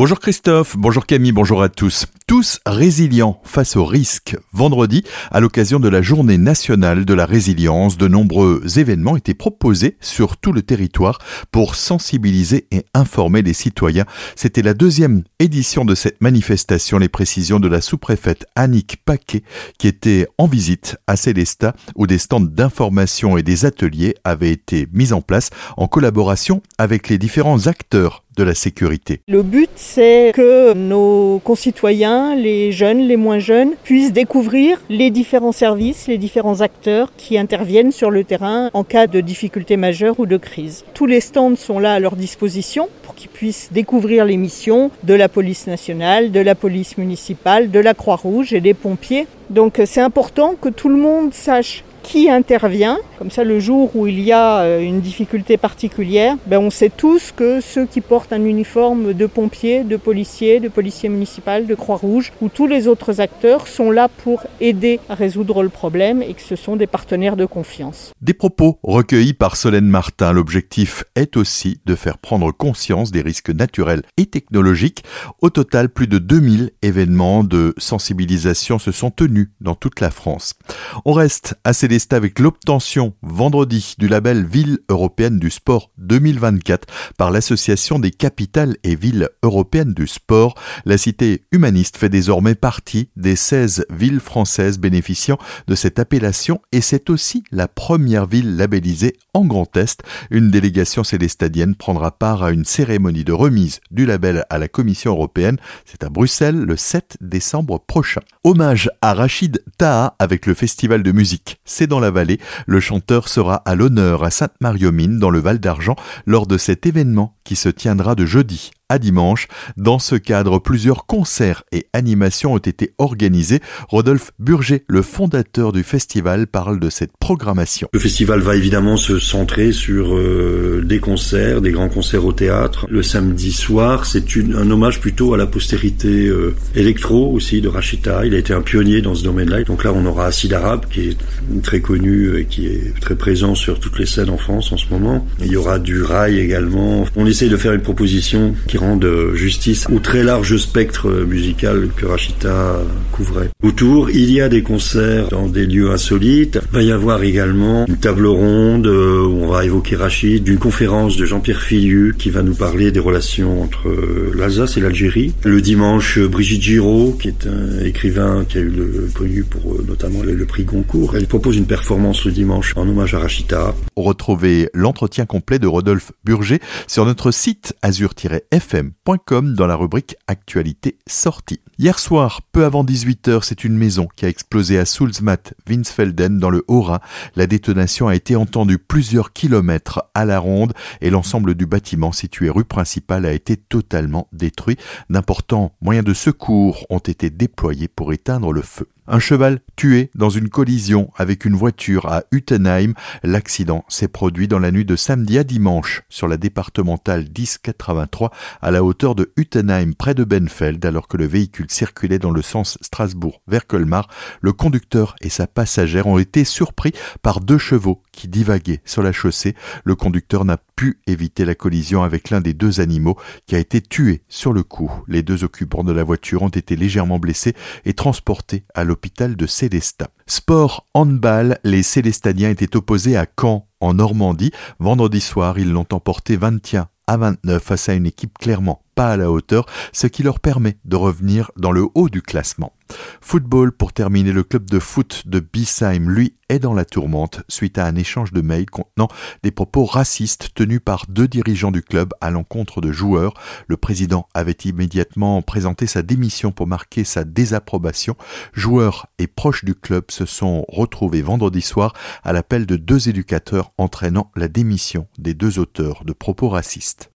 Bonjour Christophe, bonjour Camille, bonjour à tous. Tous résilients face aux risques. Vendredi, à l'occasion de la journée nationale de la résilience, de nombreux événements étaient proposés sur tout le territoire pour sensibiliser et informer les citoyens. C'était la deuxième édition de cette manifestation, les précisions de la sous-préfète Annick Paquet qui était en visite à Célestat où des stands d'information et des ateliers avaient été mis en place en collaboration avec les différents acteurs de la sécurité. Le but, c'est que nos concitoyens, les jeunes, les moins jeunes, puissent découvrir les différents services, les différents acteurs qui interviennent sur le terrain en cas de difficultés majeures ou de crise. Tous les stands sont là à leur disposition pour qu'ils puissent découvrir les missions de la police nationale, de la police municipale, de la Croix-Rouge et des pompiers. Donc c'est important que tout le monde sache qui intervient. Comme ça, le jour où il y a euh, une difficulté particulière, ben on sait tous que ceux qui portent un uniforme de pompiers, de policiers, de policiers municipaux, de Croix-Rouge, ou tous les autres acteurs sont là pour aider à résoudre le problème et que ce sont des partenaires de confiance. Des propos recueillis par Solène Martin. L'objectif est aussi de faire prendre conscience des risques naturels et technologiques. Au total, plus de 2000 événements de sensibilisation se sont tenus dans toute la France. On reste assez Célestat avec l'obtention vendredi du label Ville européenne du sport 2024 par l'Association des capitales et villes européennes du sport. La cité humaniste fait désormais partie des 16 villes françaises bénéficiant de cette appellation et c'est aussi la première ville labellisée en Grand Est. Une délégation célestadienne prendra part à une cérémonie de remise du label à la Commission européenne. C'est à Bruxelles le 7 décembre prochain. Hommage à Rachid Taha avec le festival de musique dans la vallée. Le chanteur sera à l'honneur à Sainte-Marie-aux-Mines dans le Val d'Argent lors de cet événement qui se tiendra de jeudi à dimanche. Dans ce cadre, plusieurs concerts et animations ont été organisés. Rodolphe Burger, le fondateur du festival, parle de cette programmation. Le festival va évidemment se centrer sur euh, des concerts, des grands concerts au théâtre. Le samedi soir, c'est un hommage plutôt à la postérité euh, électro aussi de Rachita. Il a été un pionnier dans ce domaine-là. Donc là, on aura Acide Arabe qui est très connu et qui est très présent sur toutes les scènes en France en ce moment. Il y aura du rail également. On essaie de faire une proposition qui de justice au très large spectre musical que Rachita couvrait. Autour, il y a des concerts dans des lieux insolites. Il va y avoir également une table ronde euh, où on va évoquer Rachid, d'une conférence de Jean-Pierre Filiu qui va nous parler des relations entre euh, l'Alsace et l'Algérie. Le dimanche, Brigitte Giraud, qui est un écrivain qui a eu le connu pour euh, notamment le, prix Goncourt. Elle propose une performance le dimanche en hommage à Rachita. Retrouvez l'entretien complet de Rodolphe Burger sur notre site azur-f dans la rubrique Actualité sortie. Hier soir, peu avant 18h, c'est une maison qui a explosé à Sulzmatt, Winsfelden, dans le Haut-Rhin. La détonation a été entendue plusieurs kilomètres à la ronde et l'ensemble du bâtiment situé rue principale a été totalement détruit. D'importants moyens de secours ont été déployés pour éteindre le feu. Un cheval tué dans une collision avec une voiture à Utenheim. L'accident s'est produit dans la nuit de samedi à dimanche sur la départementale 1083 à la hauteur de Utenheim près de Benfeld alors que le véhicule circulait dans le sens Strasbourg vers Colmar. Le conducteur et sa passagère ont été surpris par deux chevaux qui divaguaient sur la chaussée. Le conducteur n'a pu éviter la collision avec l'un des deux animaux qui a été tué sur le coup. Les deux occupants de la voiture ont été légèrement blessés et transportés à l'hôpital de Célestat. Sport handball, les Célestadiens étaient opposés à Caen en Normandie. Vendredi soir, ils l'ont emporté 21 à 29 face à une équipe clairement pas à la hauteur, ce qui leur permet de revenir dans le haut du classement. Football pour terminer, le club de foot de Bissheim, lui, est dans la tourmente suite à un échange de mails contenant des propos racistes tenus par deux dirigeants du club à l'encontre de joueurs. Le président avait immédiatement présenté sa démission pour marquer sa désapprobation. Joueurs et proches du club se sont retrouvés vendredi soir à l'appel de deux éducateurs entraînant la démission des deux auteurs de propos racistes.